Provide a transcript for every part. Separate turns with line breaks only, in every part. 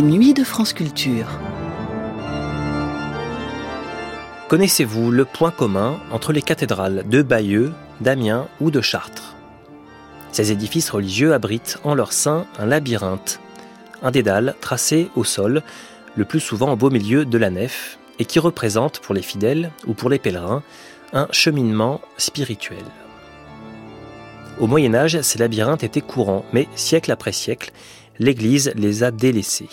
Nuits de France Culture.
Connaissez-vous le point commun entre les cathédrales de Bayeux, d'Amiens ou de Chartres? Ces édifices religieux abritent en leur sein un labyrinthe, un dédale tracé au sol, le plus souvent au beau milieu de la nef, et qui représente pour les fidèles ou pour les pèlerins un cheminement spirituel. Au Moyen Âge, ces labyrinthes étaient courants, mais siècle après siècle, l'Église les a délaissés.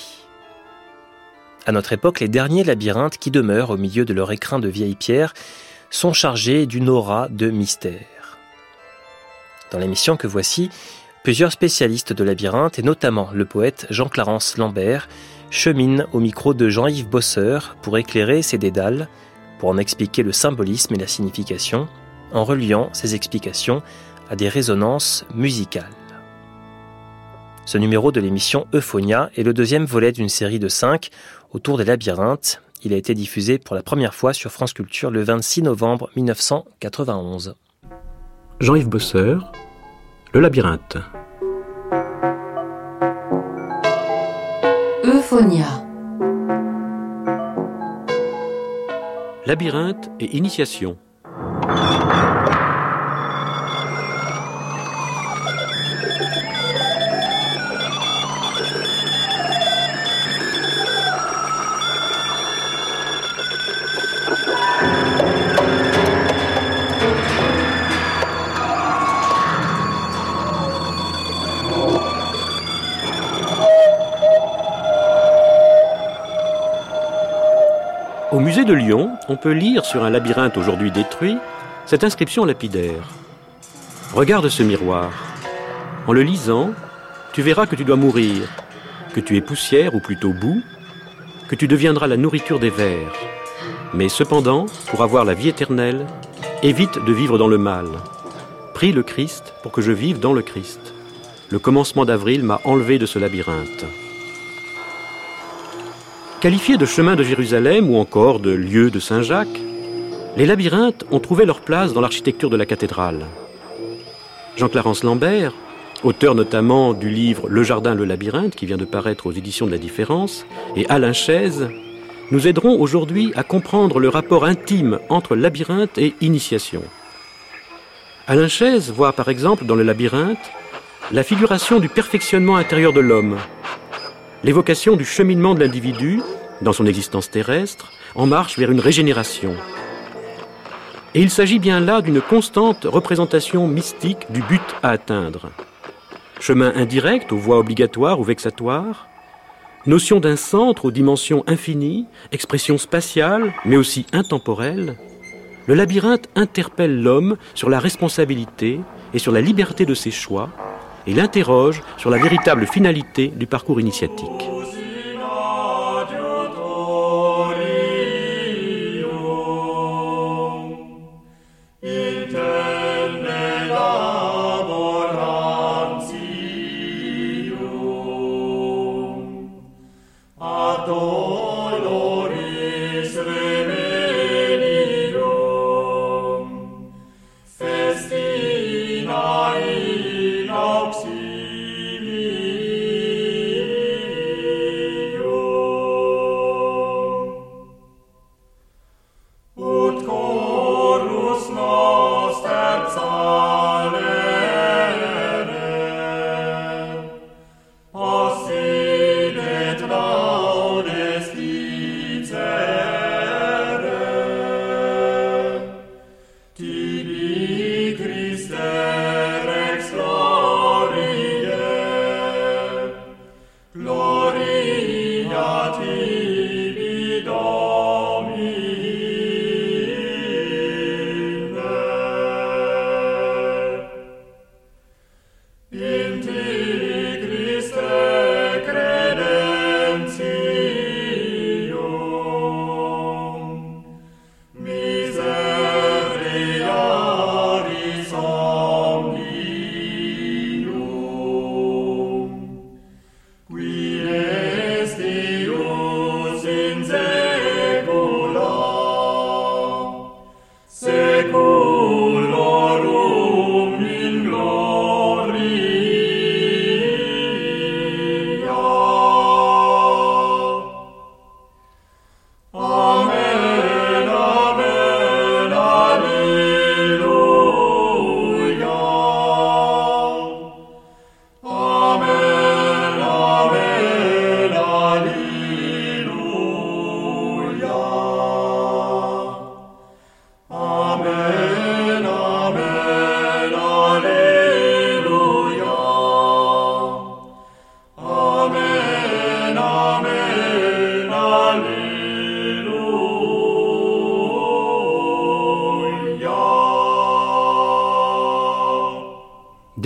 À notre époque, les derniers labyrinthes qui demeurent au milieu de leur écrin de vieilles pierres sont chargés d'une aura de mystère. Dans l'émission que voici, plusieurs spécialistes de labyrinthe, et notamment le poète Jean-Clarence Lambert, cheminent au micro de Jean-Yves Bosseur pour éclairer ses dédales, pour en expliquer le symbolisme et la signification, en reliant ces explications à des résonances musicales. Ce numéro de l'émission Euphonia est le deuxième volet d'une série de cinq autour des labyrinthes. Il a été diffusé pour la première fois sur France Culture le 26 novembre 1991.
Jean-Yves Bosseur, Le labyrinthe.
Euphonia.
Labyrinthe et initiation. Au musée de Lyon, on peut lire sur un labyrinthe aujourd'hui détruit cette inscription lapidaire. Regarde ce miroir. En le lisant, tu verras que tu dois mourir, que tu es poussière ou plutôt boue, que tu deviendras la nourriture des vers. Mais cependant, pour avoir la vie éternelle, évite de vivre dans le mal. Prie le Christ pour que je vive dans le Christ. Le commencement d'avril m'a enlevé de ce labyrinthe. Qualifiés de chemin de Jérusalem ou encore de lieu de Saint-Jacques, les labyrinthes ont trouvé leur place dans l'architecture de la cathédrale. Jean-Clarence Lambert, auteur notamment du livre Le jardin, le labyrinthe, qui vient de paraître aux éditions de la différence, et Alain Chaise, nous aideront aujourd'hui à comprendre le rapport intime entre labyrinthe et initiation. Alain Chaise voit par exemple dans le labyrinthe la figuration du perfectionnement intérieur de l'homme, l'évocation du cheminement de l'individu, dans son existence terrestre, en marche vers une régénération. Et il s'agit bien là d'une constante représentation mystique du but à atteindre. Chemin indirect aux voies obligatoires ou vexatoires, notion d'un centre aux dimensions infinies, expression spatiale, mais aussi intemporelle, le labyrinthe interpelle l'homme sur la responsabilité et sur la liberté de ses choix, et l'interroge sur la véritable finalité du parcours initiatique.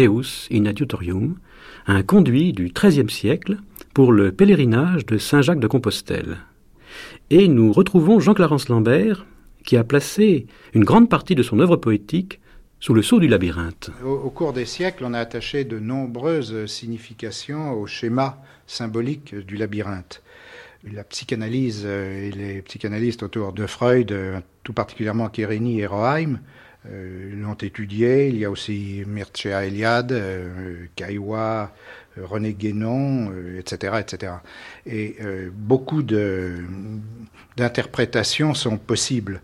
In
Adiutorium, un conduit du XIIIe siècle pour le pèlerinage de Saint-Jacques de Compostelle. Et nous retrouvons Jean-Clarence Lambert, qui a placé une grande partie de son œuvre poétique sous le sceau du labyrinthe.
Au, cours des siècles, on a attaché de nombreuses significations au schéma symbolique du labyrinthe. La psychanalyse euh, et les psychanalystes autour de Freud, euh, tout particulièrement Kérény et Roheim, l'ont étudié. Il y a aussi Mircea Eliade, euh, Caillois, euh, René Guénon, etc., etc. Et beaucoup d'interprétations sont possibles.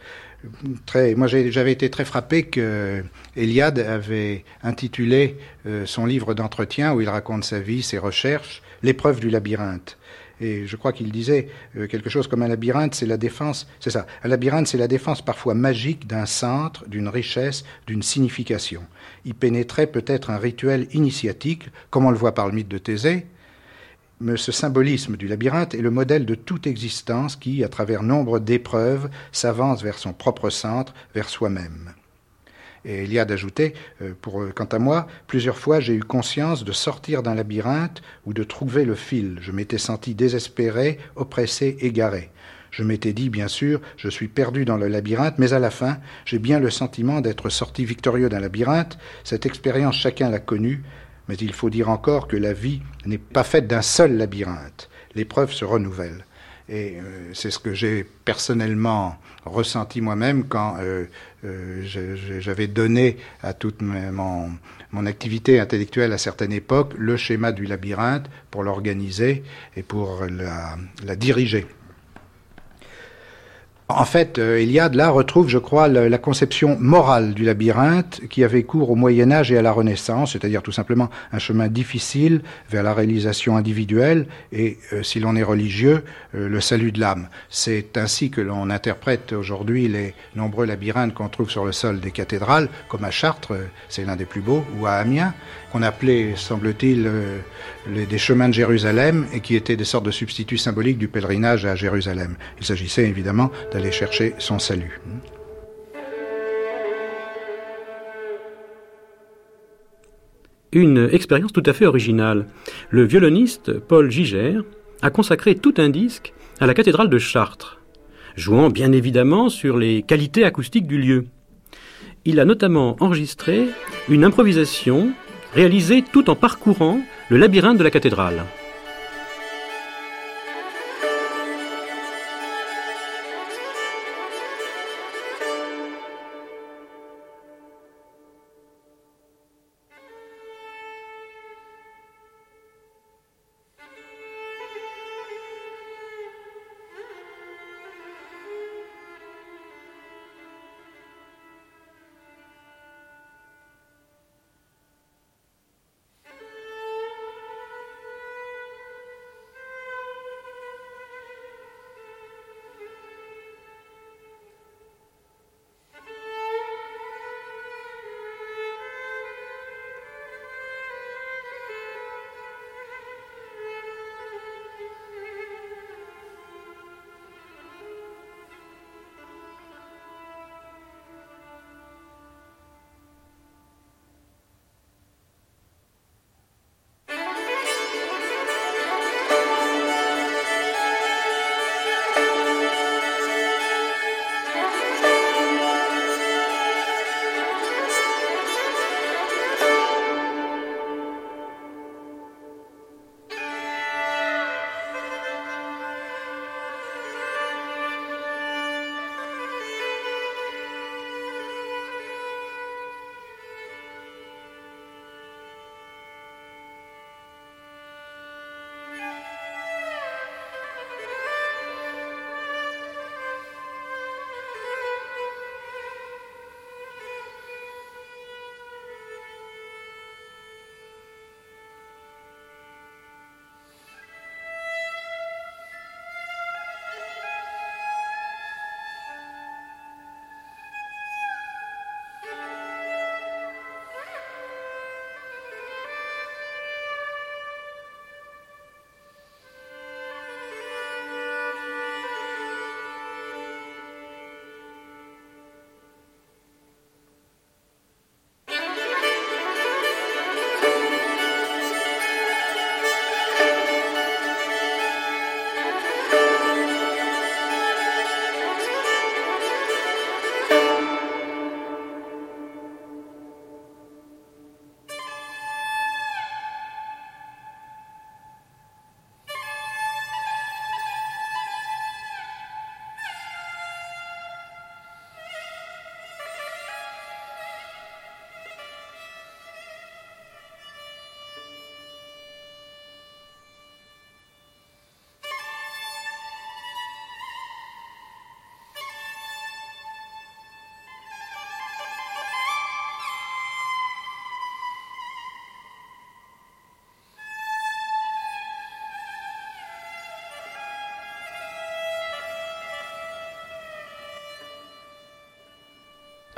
Très, moi, j'avais été très frappé que Eliade avait intitulé son livre d'entretien où il raconte sa vie, ses recherches, l'épreuve du labyrinthe. Et je crois qu'il disait euh, quelque chose comme un labyrinthe, c'est la défense, c'est ça, un labyrinthe, c'est la défense parfois magique d'un centre, d'une richesse, d'une signification. Il pénétrait peut-être un rituel initiatique, comme on le voit par le mythe de Thésée, mais ce symbolisme du labyrinthe est le modèle de toute existence qui, à travers nombre d'épreuves, s'avance vers son propre centre, vers soi-même. Et Eliade ajoutait, euh, pour, euh, quant à moi, plusieurs fois j'ai eu conscience de sortir d'un labyrinthe ou de trouver le fil. Je m'étais senti désespéré, oppressé, égaré. Je m'étais dit, bien sûr, je suis perdu dans le labyrinthe, mais à la fin, j'ai bien le sentiment d'être sorti victorieux d'un labyrinthe. Cette expérience, chacun l'a connue, mais il faut dire encore que la vie n'est pas faite d'un seul labyrinthe. L'épreuve se renouvelle. Et euh, c'est ce que j'ai personnellement ressenti moi-même quand euh, euh, j'avais donné à toute mon, activité intellectuelle à certaines époques le schéma du labyrinthe pour l'organiser et pour la diriger. En fait, Eliade, là, retrouve, je crois, la, conception morale du labyrinthe qui avait cours au Moyen Âge et à la Renaissance, c'est-à-dire tout simplement un chemin difficile vers la réalisation individuelle et, euh, si l'on est religieux, euh, le salut de l'âme. C'est ainsi que l'on interprète aujourd'hui les nombreux labyrinthes qu'on trouve sur le sol des cathédrales, comme à Chartres, c'est l'un des plus beaux, ou à Amiens, qu'on appelait, semble-t-il, euh, des chemins de Jérusalem et qui étaient des sortes de substituts symboliques du pèlerinage à Jérusalem. Il s'agissait évidemment d'aller chercher son salut.
Une expérience tout à fait originale. Le violoniste Paul Giger a consacré tout un disque à la cathédrale de Chartres, jouant bien évidemment sur les qualités acoustiques du lieu. Il a notamment enregistré une improvisation réalisée tout en parcourant le labyrinthe de la cathédrale.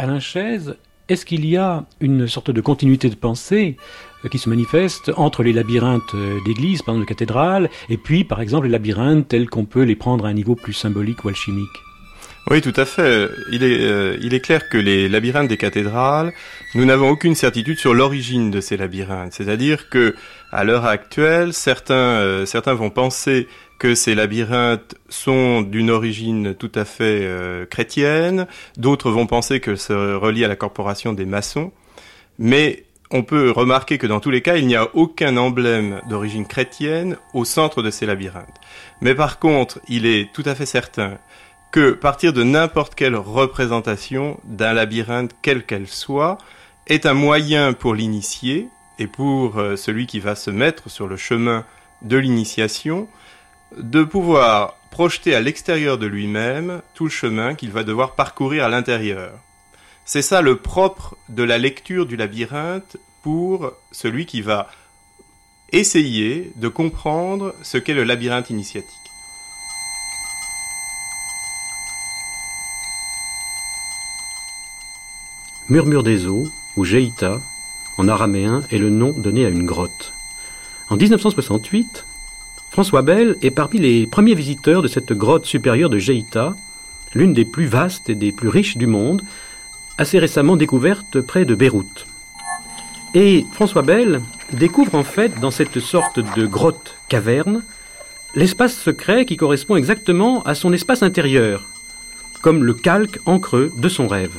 Alain Chaise, est-ce qu'il y a une sorte de continuité de pensée euh, qui se manifeste entre les labyrinthes euh, d'église, par exemple de cathédrales, et puis par exemple les labyrinthes tels qu'on peut les prendre à un niveau plus symbolique ou alchimique?
Oui, tout à fait. Il est, euh, il est clair que les labyrinthes des cathédrales, nous n'avons aucune certitude sur l'origine de ces labyrinthes. C'est-à-dire que, à l'heure actuelle, certains, certains vont penser que ces labyrinthes sont d'une origine tout à fait euh, chrétienne, d'autres vont penser que se relie à la corporation des maçons, mais on peut remarquer que dans tous les cas, il n'y a aucun emblème d'origine chrétienne au centre de ces labyrinthes. Mais par contre, il est tout à fait certain que partir de n'importe quelle représentation d'un labyrinthe, quelle qu'elle soit, est un moyen pour l'initié et pour euh, celui qui va se mettre sur le chemin de l'initiation de pouvoir projeter à l'extérieur de lui-même tout le chemin qu'il va devoir parcourir à l'intérieur. C'est ça le propre de la lecture du labyrinthe pour celui qui va essayer de comprendre ce qu'est le labyrinthe initiatique.
Murmure des eaux, ou Geïta, en araméen, est le nom donné à une grotte. En 1968, François Bell est parmi les premiers visiteurs de cette grotte supérieure de Geita, l'une des plus vastes et des plus riches du monde, assez récemment découverte près de Beyrouth. Et François Bell découvre en fait dans cette sorte de grotte caverne l'espace secret qui correspond exactement à son espace intérieur, comme le calque en creux de son rêve.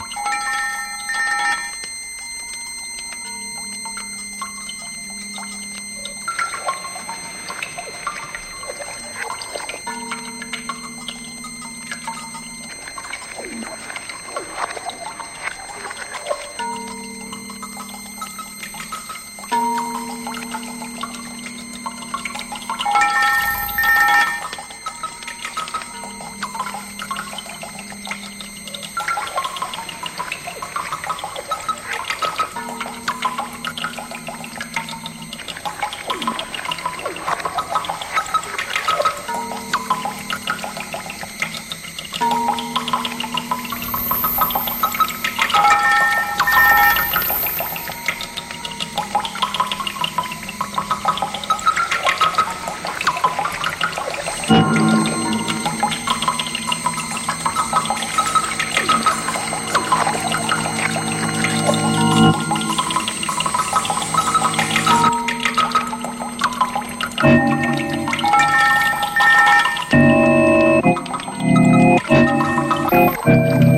On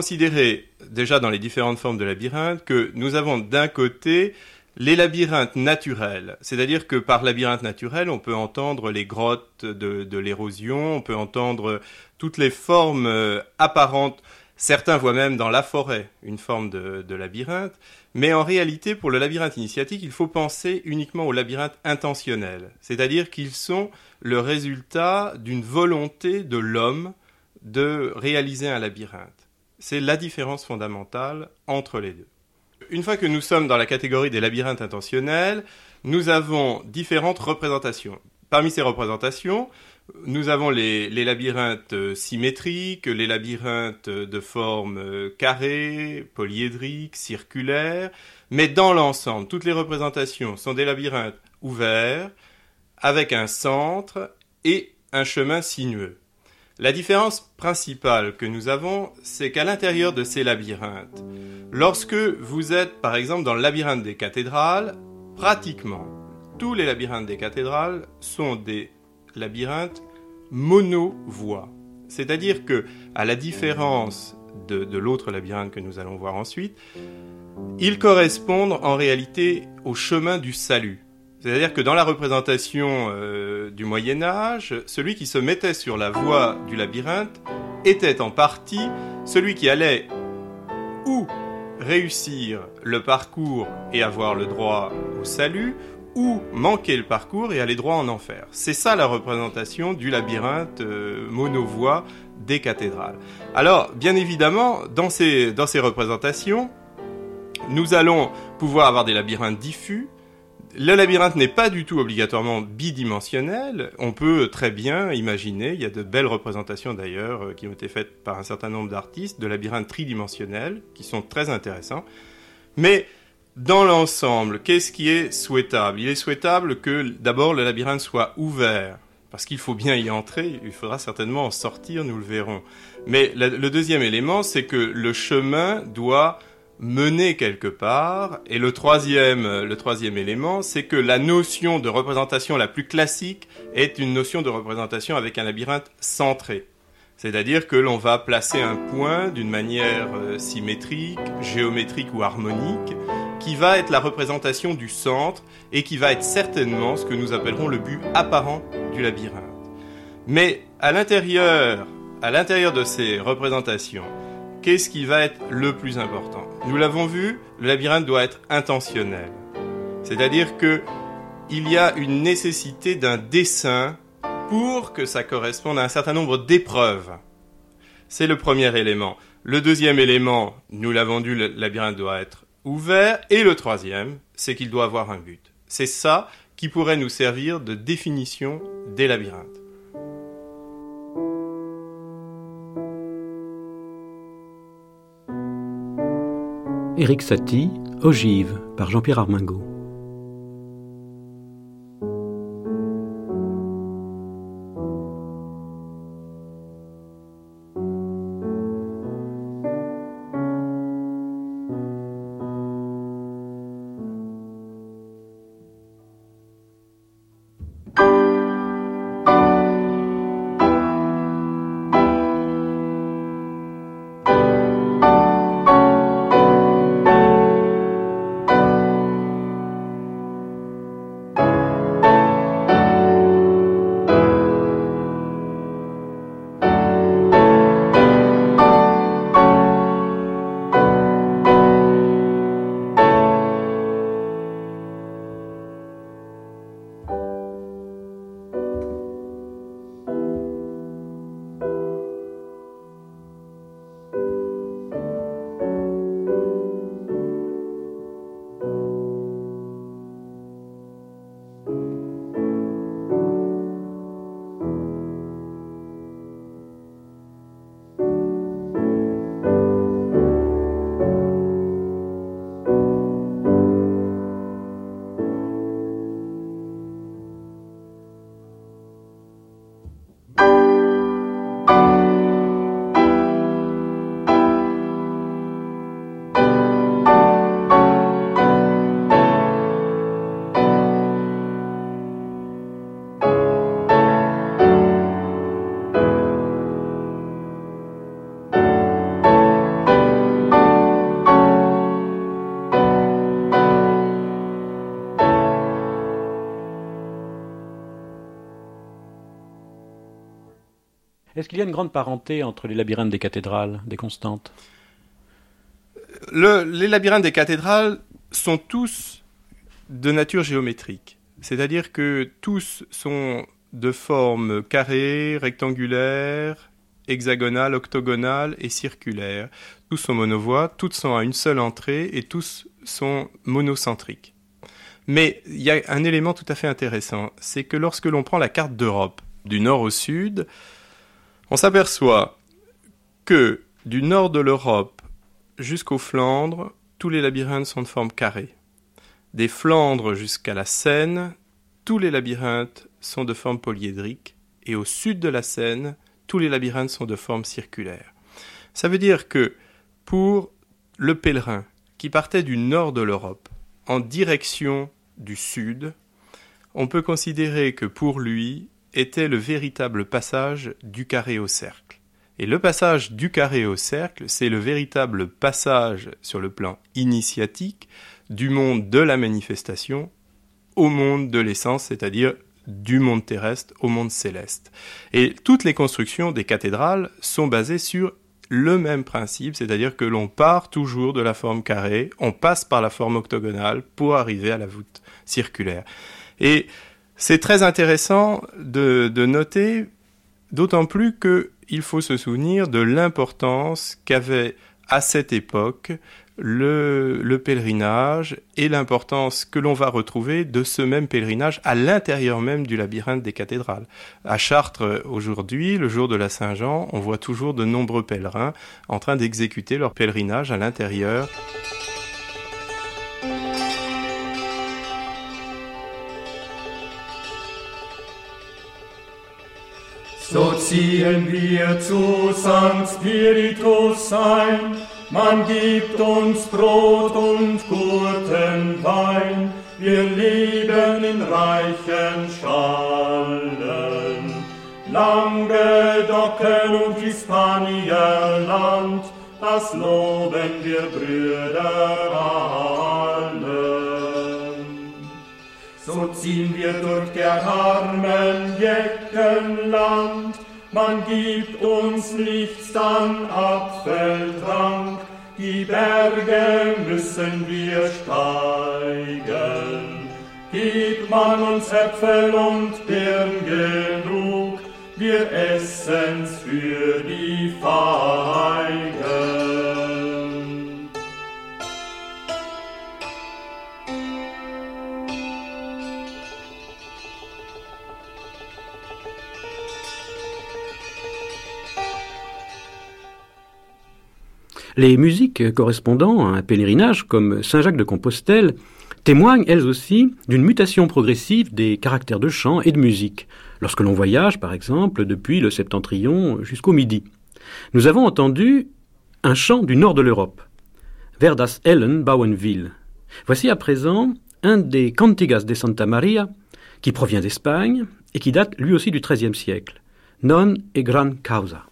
considérer déjà dans les différentes formes de labyrinthe que nous avons d'un côté les labyrinthes naturels, c'est-à-dire que par labyrinthe naturel, on peut entendre les grottes de, l'érosion, on peut entendre toutes les formes euh, apparentes. Certains voient même dans la forêt une forme de, de, labyrinthe, mais en réalité, pour le labyrinthe initiatique, il faut penser uniquement au labyrinthe intentionnel, c'est-à-dire qu'ils sont le résultat d'une volonté de l'homme de réaliser un labyrinthe. C'est la différence fondamentale entre les deux. Une fois que nous sommes dans la catégorie des labyrinthes intentionnels, nous avons différentes représentations. Parmi ces représentations, nous avons les, labyrinthes symétriques, les labyrinthes de forme euh, carrée, polyédrique, circulaire, mais dans l'ensemble, toutes les représentations sont des labyrinthes ouverts, avec un centre et un chemin sinueux. La différence principale que nous avons, c'est qu'à l'intérieur de ces labyrinthes, lorsque vous êtes par exemple dans le labyrinthe des cathédrales, pratiquement tous les labyrinthes des cathédrales sont des labyrinthes mono-voix. C'est-à-dire que, à la différence de l'autre labyrinthe que nous allons voir ensuite, ils correspondent en réalité au chemin du salut. C'est-à-dire que dans la représentation euh, du Moyen Âge, celui qui se mettait sur la voie du labyrinthe était en partie celui qui allait ou réussir le parcours et avoir le droit au salut, ou manquer le parcours et aller droit en enfer. C'est ça la représentation du labyrinthe euh, monovoie des cathédrales. Alors, bien évidemment, dans ces, dans ces représentations, nous allons pouvoir avoir des labyrinthes diffus, le labyrinthe n'est pas du tout obligatoirement bidimensionnel. On peut très bien imaginer, il y a de belles représentations d'ailleurs euh, qui ont été faites par un certain nombre d'artistes, de labyrinthes tridimensionnels qui sont très intéressants. Mais dans l'ensemble, qu'est-ce qui est souhaitable? Il est souhaitable que d'abord le labyrinthe soit ouvert, parce qu'il faut bien y entrer, il faudra certainement en sortir, nous le verrons. Mais le deuxième élément, c'est que le chemin doit mener quelque part. Et le troisième, le troisième élément, c'est que la notion de représentation la plus classique est une notion de représentation avec un labyrinthe centré. C'est-à-dire que l'on va placer un point d'une manière euh, symétrique, géométrique ou harmonique, qui va être la représentation du centre et qui va être certainement ce que nous appellerons le but apparent du labyrinthe. Mais à l'intérieur, à l'intérieur de ces représentations, qu'est-ce qui va être le plus important? Nous l'avons vu, le labyrinthe doit être intentionnel. C'est-à-dire que il y a une nécessité d'un dessin pour que ça corresponde à un certain nombre d'épreuves. C'est le premier élément. Le deuxième élément, nous l'avons vu, le labyrinthe doit être ouvert. Et le troisième, c'est qu'il doit avoir un but. C'est ça qui pourrait nous servir de définition des labyrinthes.
Éric Satie, Ogive, par Jean-Pierre Armingot. Est-ce qu'il y a une grande parenté entre les labyrinthes des cathédrales, des constantes?
Les labyrinthes des cathédrales sont tous de nature géométrique. C'est-à-dire que tous sont de forme carrée, rectangulaire, hexagonale, octogonale et circulaire. Tous sont monovoies, toutes sont à une seule entrée et tous sont monocentriques. Mais il y a un élément tout à fait intéressant, c'est que lorsque l'on prend la carte d'Europe, du nord au sud, on s'aperçoit que du nord de l'Europe jusqu'aux Flandres, tous les labyrinthes sont de forme carrée. Des Flandres jusqu'à la Seine, tous les labyrinthes sont de forme polyédrique, et au sud de la Seine, tous les labyrinthes sont de forme circulaire. Ça veut dire que pour le pèlerin qui partait du nord de l'Europe en direction du sud, on peut considérer que pour lui, était le véritable passage du carré au cercle. Et le passage du carré au cercle, c'est le véritable passage sur le plan initiatique du monde de la manifestation au monde de l'essence, c'est-à-dire du monde terrestre au monde céleste. Et toutes les constructions des cathédrales sont basées sur le même principe, c'est-à-dire que l'on part toujours de la forme carrée, on passe par la forme octogonale pour arriver à la voûte circulaire. Et c'est très intéressant de, noter, d'autant plus qu'il faut se souvenir de l'importance qu'avait à cette époque le, pèlerinage et l'importance que l'on va retrouver de ce même pèlerinage à l'intérieur même du labyrinthe des cathédrales. À Chartres, aujourd'hui, le jour de la Saint-Jean, on voit toujours de nombreux pèlerins en train d'exécuter leur pèlerinage à l'intérieur.
So ziehen wir zu Spiritus Man gibt uns Brot und guten Wein, wir leben in reichen Schallen. Languedocken und Hispanierland, das loben wir Brüder allen. Ziehen wir durch der armen Jeckenland, man gibt uns nichts, dann Apfeltrank, die Berge müssen wir steigen. Gibt man uns Äpfel und Birn genug, wir essen's für die Feigen.
Les musiques correspondant à un pèlerinage comme Saint-Jacques de Compostelle témoignent elles aussi d'une mutation progressive des caractères de chant et de musique, lorsque l'on voyage par exemple depuis le septentrion jusqu'au midi. Nous avons entendu un chant du nord de l'Europe, vers das Ellen Bauenville. Voici à présent un des Cantigas de Santa Maria qui provient d'Espagne et qui date lui aussi du XIIIe siècle. Non e gran causa.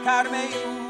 Carmen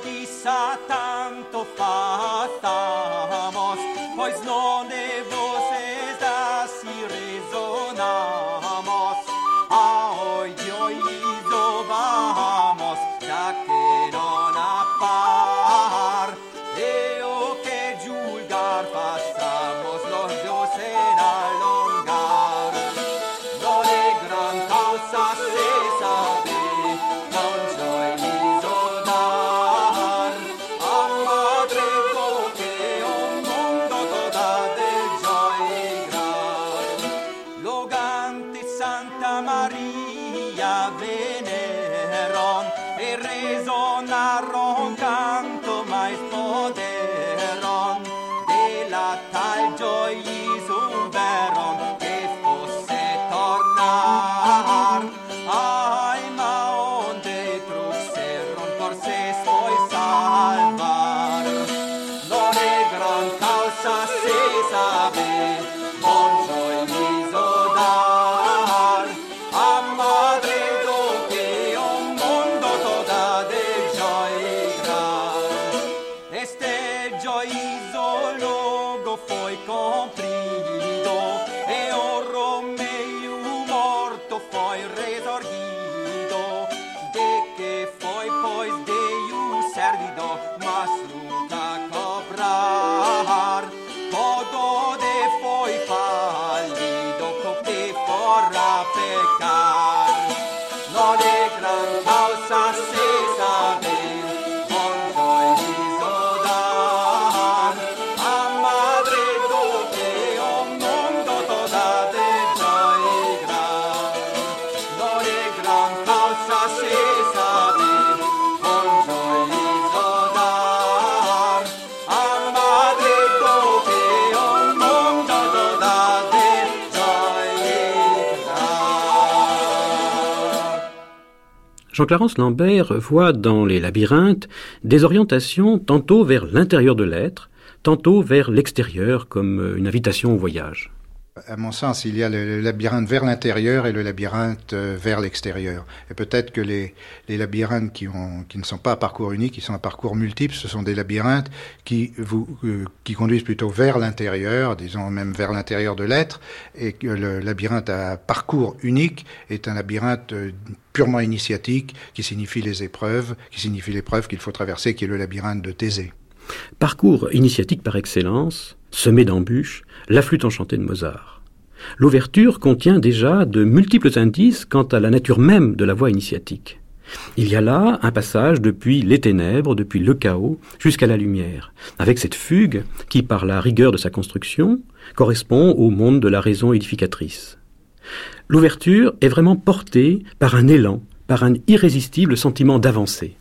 di sa tanto fa.
Jean-Clarence Lambert voit dans les labyrinthes des orientations tantôt vers l'intérieur de l'être, tantôt vers l'extérieur comme une invitation au voyage.
À mon sens, il y a le, labyrinthe vers l'intérieur et le labyrinthe euh, vers l'extérieur. Et peut-être que les, les labyrinthes qui, ont, qui ne sont pas à parcours unique, qui sont à parcours multiples, ce sont des labyrinthes qui, vous, euh, qui conduisent plutôt vers l'intérieur, disons même vers l'intérieur de l'être, et que le labyrinthe à parcours unique est un labyrinthe euh, purement initiatique, qui signifie les épreuves, qui signifie l'épreuve qu'il faut traverser, qui est le labyrinthe de Thésée.
Parcours initiatique par excellence, semé d'embûches, la flûte enchantée de Mozart. L'ouverture contient déjà de multiples indices quant à la nature même de la voie initiatique. Il y a là un passage depuis les ténèbres, depuis le chaos, jusqu'à la lumière, avec cette fugue qui, par la rigueur de sa construction, correspond au monde de la raison édificatrice. L'ouverture est vraiment portée par un élan, par un irrésistible sentiment d'avancée.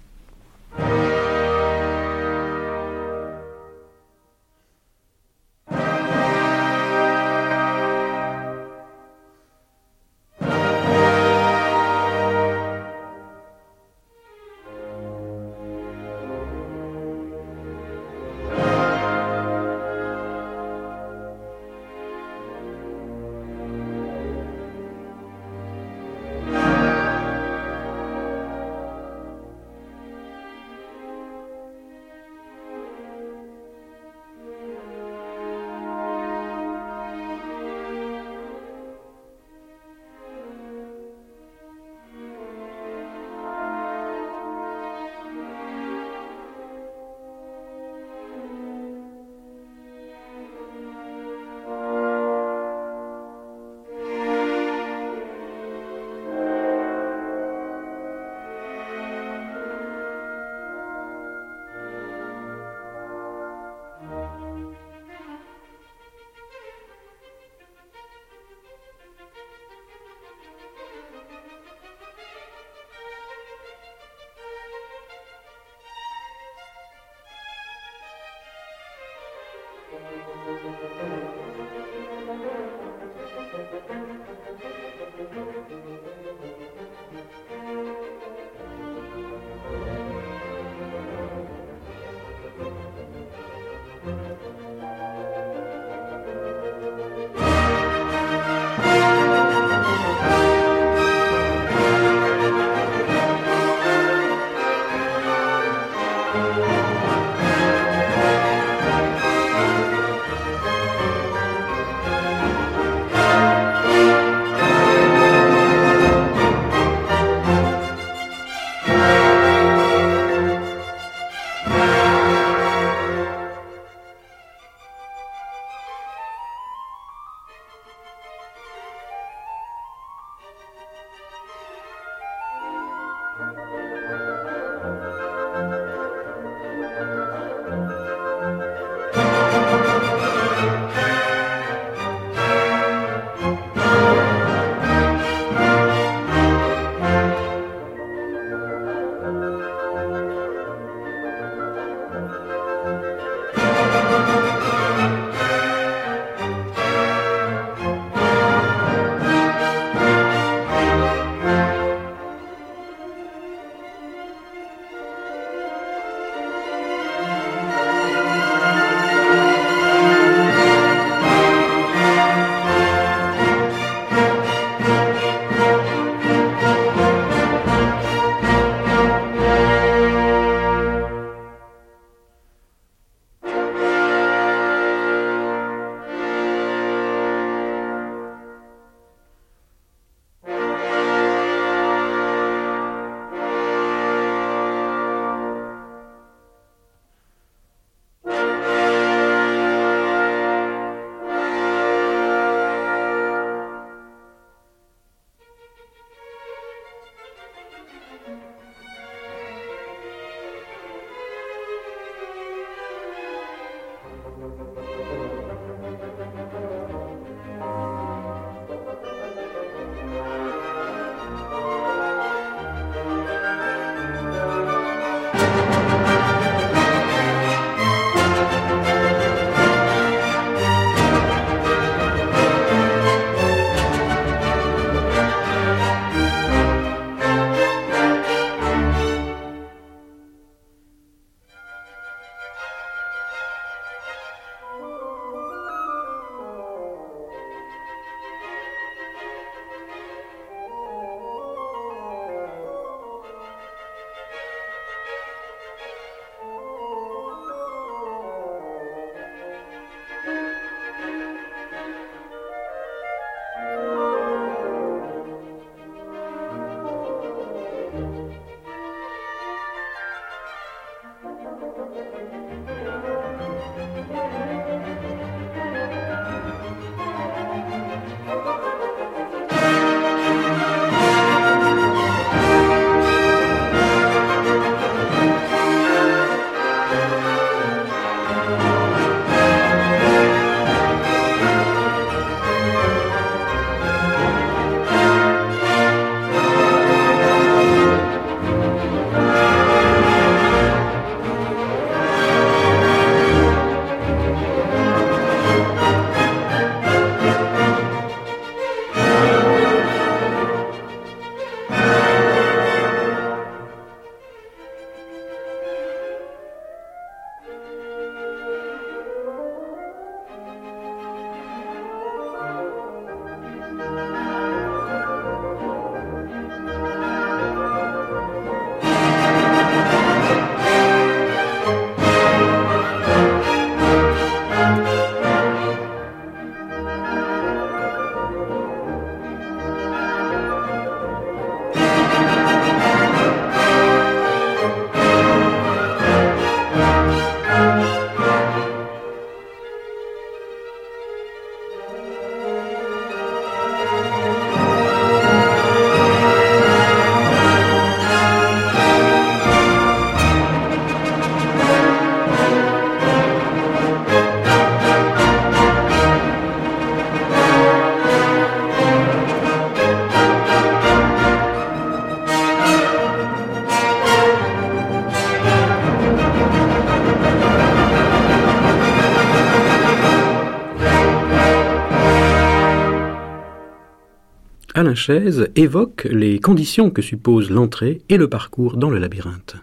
Évoque les conditions que suppose l'entrée et le parcours dans le labyrinthe.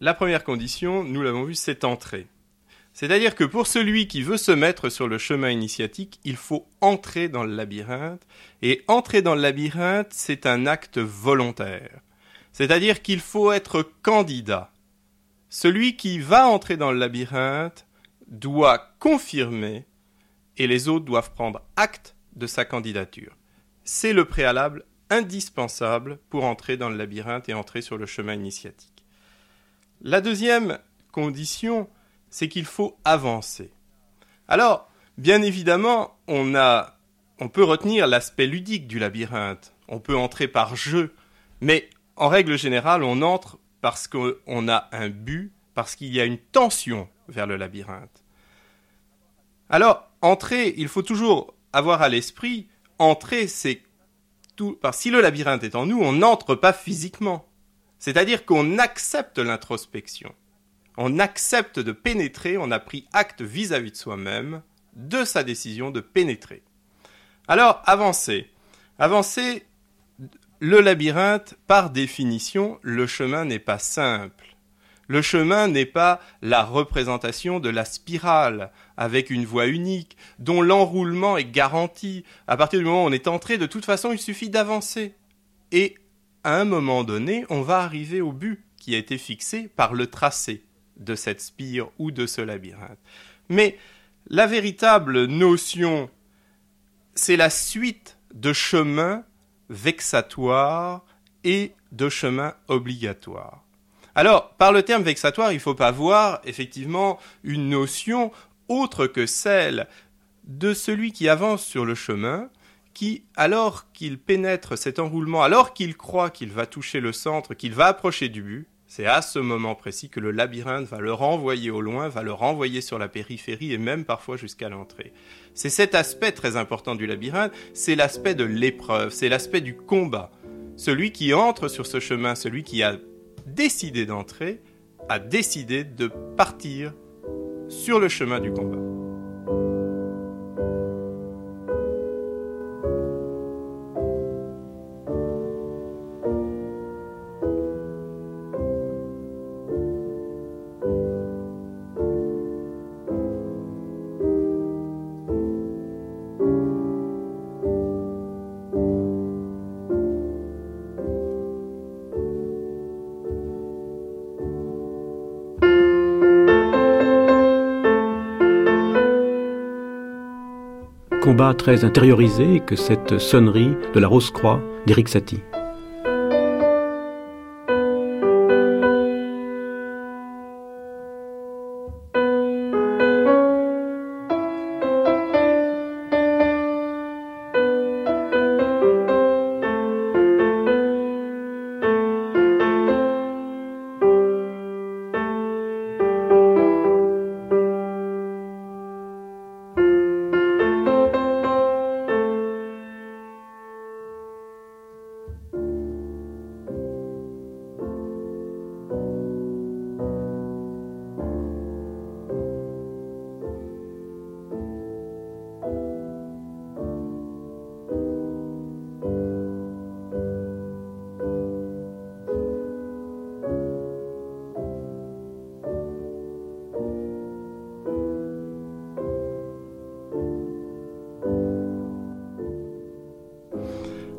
La première condition, nous l'avons vu, c'est entrer. C'est-à-dire que pour celui qui veut se mettre sur le chemin initiatique, il faut entrer dans le labyrinthe. Et entrer dans le labyrinthe, c'est un acte volontaire. C'est-à-dire qu'il faut être candidat. celui qui va entrer dans le labyrinthe doit confirmer et les autres doivent prendre acte de sa candidature. C'est le préalable indispensable pour entrer dans le labyrinthe et entrer sur le chemin initiatique. La deuxième condition, c'est qu'il faut avancer. Alors, bien évidemment, on, peut retenir l'aspect ludique du labyrinthe, on peut entrer par jeu, mais en règle générale, on entre parce qu'on a un but, parce qu'il y a une tension vers le labyrinthe. Alors, entrer, il faut toujours avoir à l'esprit, entrer, c'est tout. Que si le labyrinthe est en nous, on n'entre pas physiquement. C'est-à-dire qu'on accepte l'introspection. On accepte de pénétrer, on a pris acte vis-à-vis de soi-même de sa décision de pénétrer. Alors, avancer. Avancer, le labyrinthe, par définition, le chemin n'est pas simple. Le chemin n'est pas la représentation de la spirale, avec une voie unique, dont l'enroulement est garanti. À partir du moment où on est entré, de toute façon, il suffit d'avancer. Et à un moment donné, on va arriver au but qui a été fixé par le tracé de cette spire ou de ce labyrinthe. Mais la véritable notion, c'est la suite de chemins vexatoires et de chemins obligatoires. Alors, par le terme vexatoire, il ne faut pas voir effectivement une notion autre que celle de celui qui avance sur le chemin, qui, alors qu'il pénètre cet enroulement, alors qu'il croit qu'il va toucher le centre, qu'il va approcher du but, c'est à ce moment précis que le labyrinthe va le renvoyer au loin, va le renvoyer sur la périphérie et même parfois jusqu'à l'entrée. C'est cet aspect très important du labyrinthe, c'est l'aspect de l'épreuve, c'est l'aspect du combat. Celui qui entre sur ce chemin, celui qui a décidé d'entrer, a décidé de partir sur le chemin du combat.
Très intériorisé que cette sonnerie de la Rose-Croix d'Éric Satie.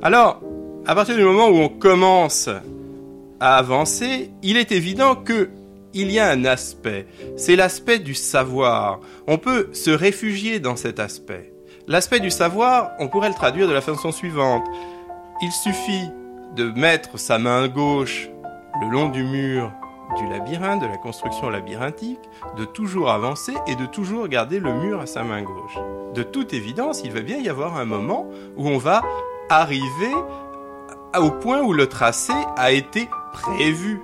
Alors, à partir du moment où on commence à avancer, il est évident que il y a un aspect, c'est l'aspect du savoir. On peut se réfugier dans cet aspect. L'aspect du savoir, on pourrait le traduire de la façon suivante. Il suffit de mettre sa main gauche le long du mur du labyrinthe, de la construction labyrinthique, de toujours avancer et de toujours garder le mur à sa main gauche. De toute évidence, il va bien y avoir un moment où on va arriver au point où le tracé a été prévu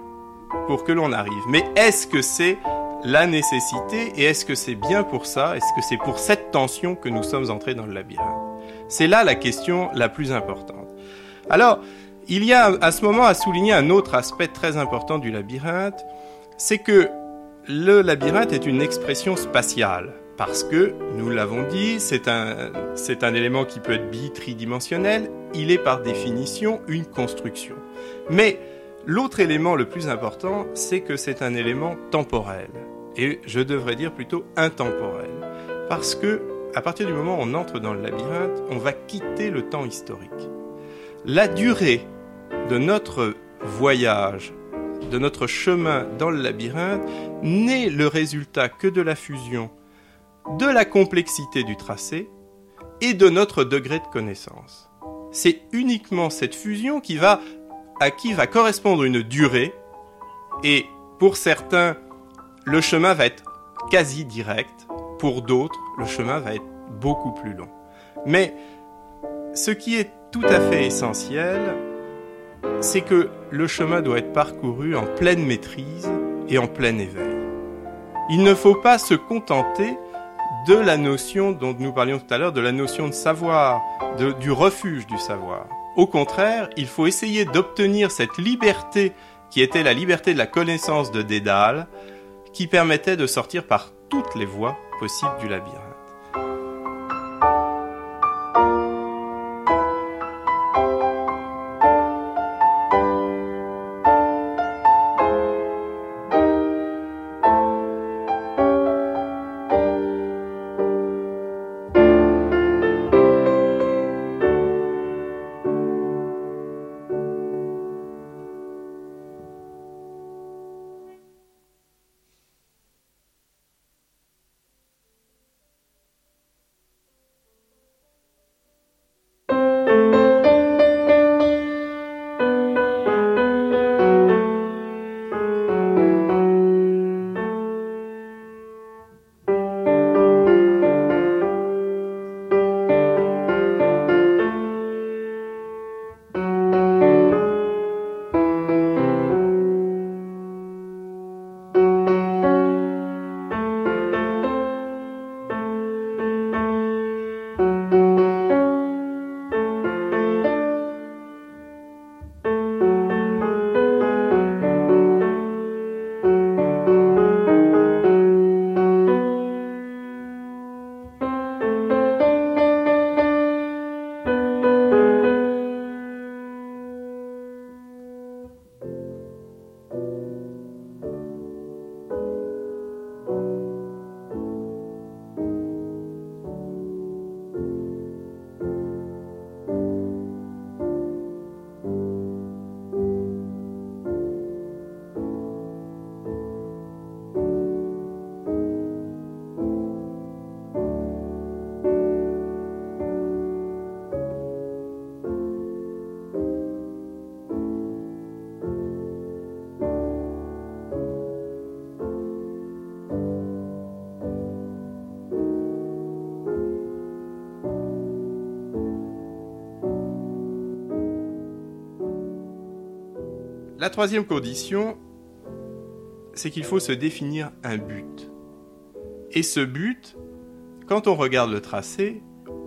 pour que l'on arrive. Mais est-ce que c'est la nécessité et est-ce que c'est bien pour ça? Est-ce que c'est pour cette tension que nous sommes entrés dans le labyrinthe? C'est là la question la plus importante. Alors, il y a à ce moment à souligner un autre aspect très important du labyrinthe, c'est que le labyrinthe est une expression spatiale parce que, nous l'avons dit, c'est un, un élément qui peut être bitridimensionnel, il est par définition une construction. Mais l'autre élément le plus important, c'est que c'est un élément temporel, et je devrais dire plutôt intemporel, parce que à partir du moment où on entre dans le labyrinthe, on va quitter le temps historique. La durée de notre voyage
de notre chemin dans le labyrinthe n'est le résultat que de la fusion de la complexité du tracé et de notre degré de connaissance. C'est uniquement cette fusion qui va, à qui va correspondre une durée et pour certains, le chemin va être quasi direct, pour d'autres, le chemin va être beaucoup plus long. Mais ce qui est tout à fait essentiel, c'est que le chemin doit être parcouru en pleine maîtrise et en plein éveil. Il ne faut pas se contenter de la notion dont nous parlions tout à l'heure, de la notion de savoir, du refuge du savoir. Au contraire, il faut essayer d'obtenir cette liberté qui était la liberté de la connaissance de Dédale, qui permettait de sortir par toutes les voies possibles du labyrinthe. La troisième condition, c'est qu'il faut se définir un but. Et ce but, quand on regarde le tracé,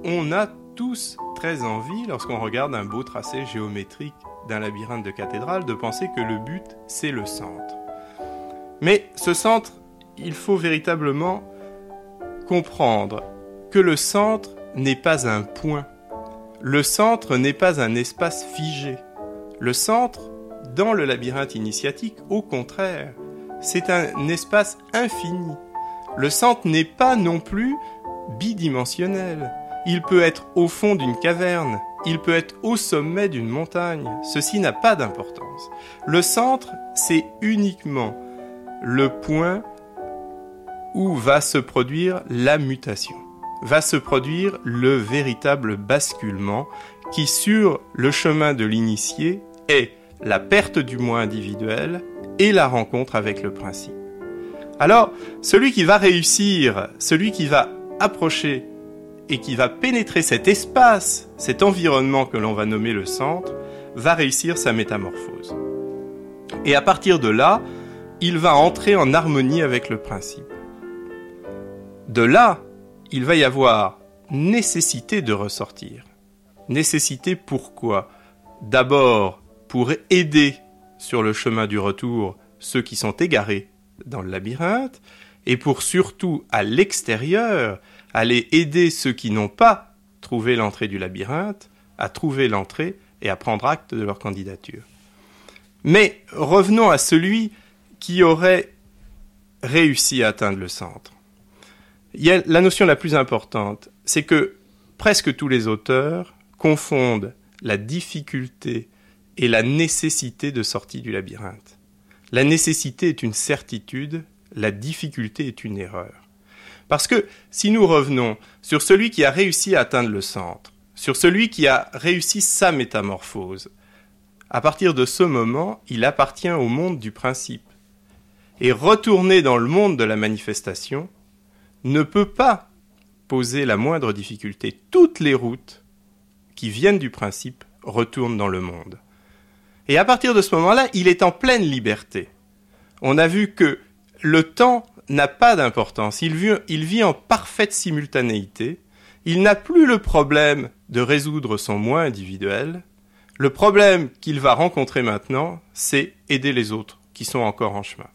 on a tous très envie, lorsqu'on regarde un beau tracé géométrique d'un labyrinthe de cathédrale, de penser que le but, c'est le centre. Mais ce centre, il faut véritablement comprendre que le centre n'est pas un point. Le centre n'est pas un espace figé. Le centre, dans le labyrinthe initiatique, au contraire, c'est un espace infini. Le centre n'est pas non plus bidimensionnel. Il peut être au fond d'une caverne, il peut être au sommet d'une montagne. Ceci n'a pas d'importance. Le centre, c'est uniquement le point où va se produire la mutation, va se produire le véritable basculement qui, sur le chemin de l'initié, est la perte du moi individuel et la rencontre avec le principe. Alors, celui qui va réussir, celui qui va approcher et qui va pénétrer cet espace, cet environnement que l'on va nommer le centre, va réussir sa métamorphose. Et à partir de là, il va entrer en harmonie avec le principe. De là, il va y avoir nécessité de ressortir. Nécessité pourquoi? D'abord pour aider sur le chemin du retour ceux qui sont égarés dans le labyrinthe, et pour surtout à l'extérieur aller aider ceux qui n'ont pas trouvé l'entrée du labyrinthe à trouver l'entrée et à prendre acte de leur candidature. Mais revenons à celui qui aurait réussi à atteindre le centre. La notion la plus importante, c'est que presque tous les auteurs confondent la difficulté et la nécessité de sortie du labyrinthe. La nécessité est une certitude, la difficulté est une erreur. Parce que si nous revenons sur celui qui a réussi à atteindre le centre, sur celui qui a réussi sa métamorphose, à partir de ce moment, il appartient au monde du principe. Et retourner dans le monde de la manifestation ne peut pas poser la moindre difficulté. Toutes les routes qui viennent du principe retournent dans le monde. Et à partir de ce moment-là, il est en pleine liberté. On a vu que le temps n'a pas d'importance, il vit, en parfaite simultanéité, il n'a plus le problème de résoudre son moi individuel, le problème qu'il va rencontrer maintenant, c'est aider les autres qui sont encore en chemin.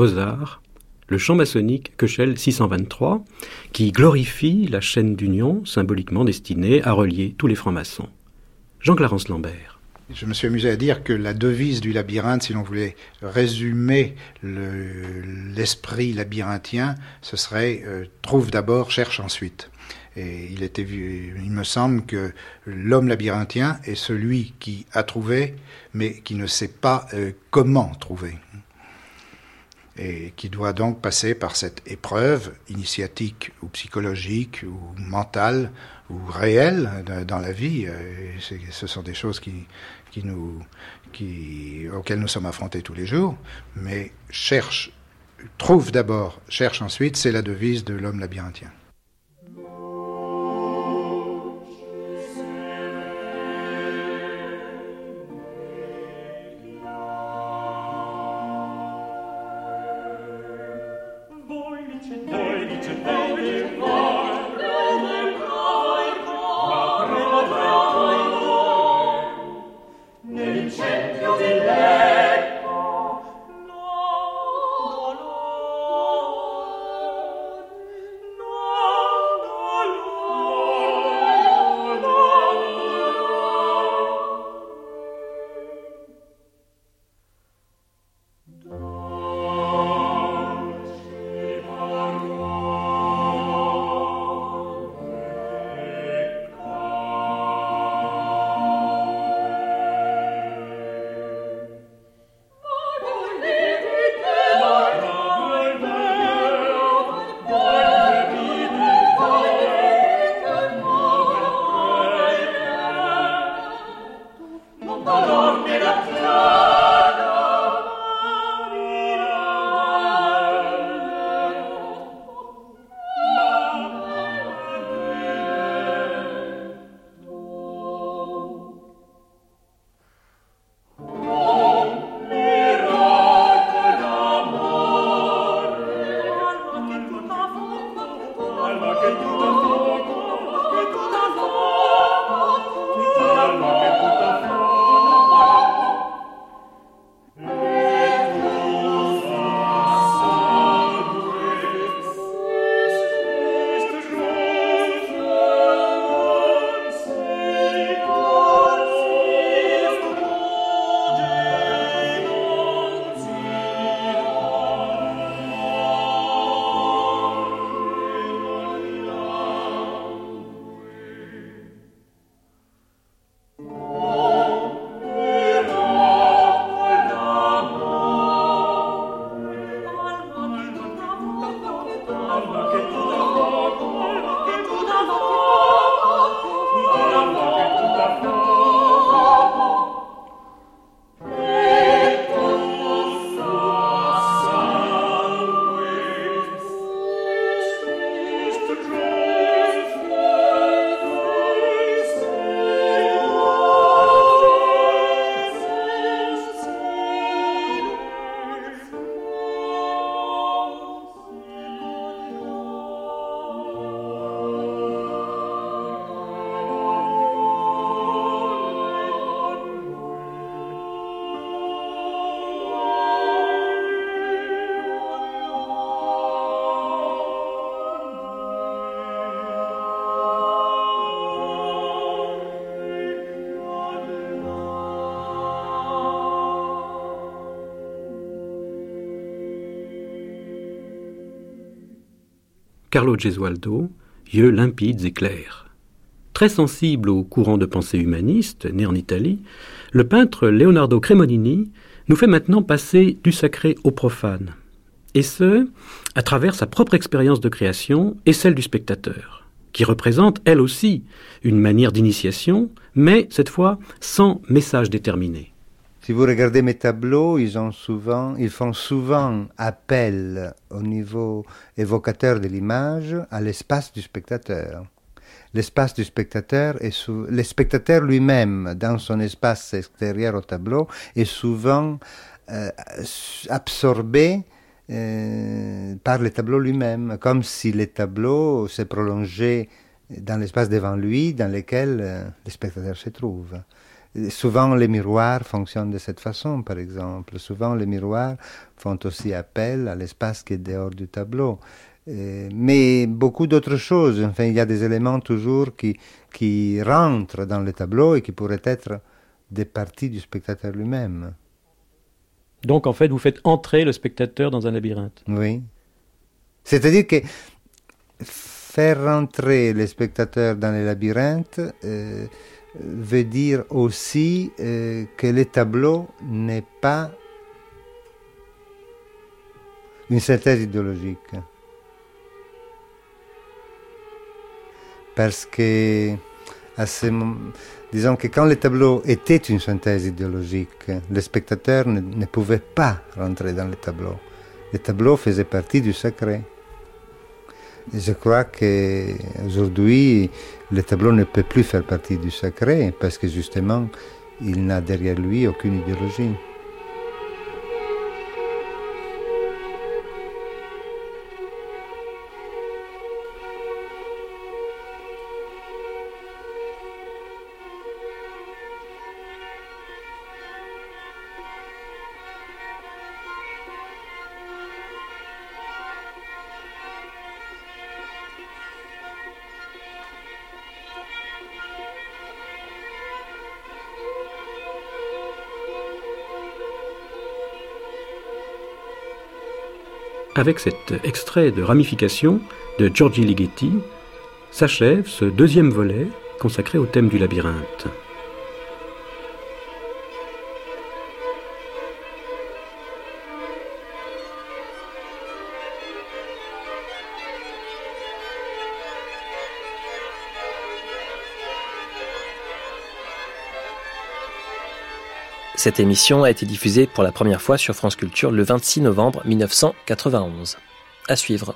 Mozart, le chant maçonnique Köchel 623, qui glorifie la chaîne d'union symboliquement destinée à relier tous les francs-maçons. Jean-Clarence Lambert.
Je me suis amusé à dire que la devise du labyrinthe, si l'on voulait résumer l'esprit labyrinthien, ce serait euh, trouve d'abord, cherche ensuite. Et il était il me semble que l'homme labyrinthien est celui qui a trouvé, mais qui ne sait pas euh, comment trouver et qui doit donc passer par cette épreuve initiatique ou psychologique ou mentale ou réelle dans la vie. Ce sont des choses qui, qui nous, qui, auxquelles nous sommes affrontés tous les jours, mais cherche, trouve d'abord, cherche ensuite, c'est la devise de l'homme labyrinthien.
Carlo Gesualdo, yeux limpides et clairs. Très sensible au courant de pensée humaniste, né en Italie, le peintre Leonardo Cremonini nous fait maintenant passer du sacré au profane, et ce, à travers sa propre expérience de création et celle du spectateur, qui représente, elle aussi, une manière d'initiation, mais cette fois sans message déterminé.
Si vous regardez mes tableaux, ils, font souvent appel au niveau évocateur de l'image à l'espace du spectateur. L'espace du spectateur est le spectateur lui-même, dans son espace extérieur au tableau, est souvent euh, absorbé euh, par le tableau lui-même, comme si le tableau s'est prolongé dans l'espace devant lui, dans lequel euh, le spectateur se trouve. Souvent, les miroirs fonctionnent de cette façon, par exemple. Souvent, les miroirs font aussi appel à l'espace qui est dehors du tableau. Euh, mais beaucoup d'autres choses. Enfin, il y a des éléments toujours qui, qui rentrent dans le tableau et qui pourraient être des parties du spectateur lui-même.
Donc, en fait, vous faites entrer le spectateur dans un labyrinthe.
Oui. C'est-à-dire que faire rentrer le spectateur dans le labyrinthe euh, veut dire aussi euh, que le tableau n'est pas une synthèse idéologique. Parce que, à ce disons que quand le tableau était une synthèse idéologique, le spectateur ne, ne pouvait pas rentrer dans le tableau. Le tableau faisait partie du sacré. Je crois qu'aujourd'hui, le tableau ne peut plus faire partie du sacré parce que justement, il n'a derrière lui aucune idéologie.
Avec cet extrait de ramification de Giorgi Ligeti, s'achève ce deuxième volet consacré au thème du labyrinthe.
Cette émission a été diffusée pour la première fois sur France Culture le 26 novembre 1991. À suivre.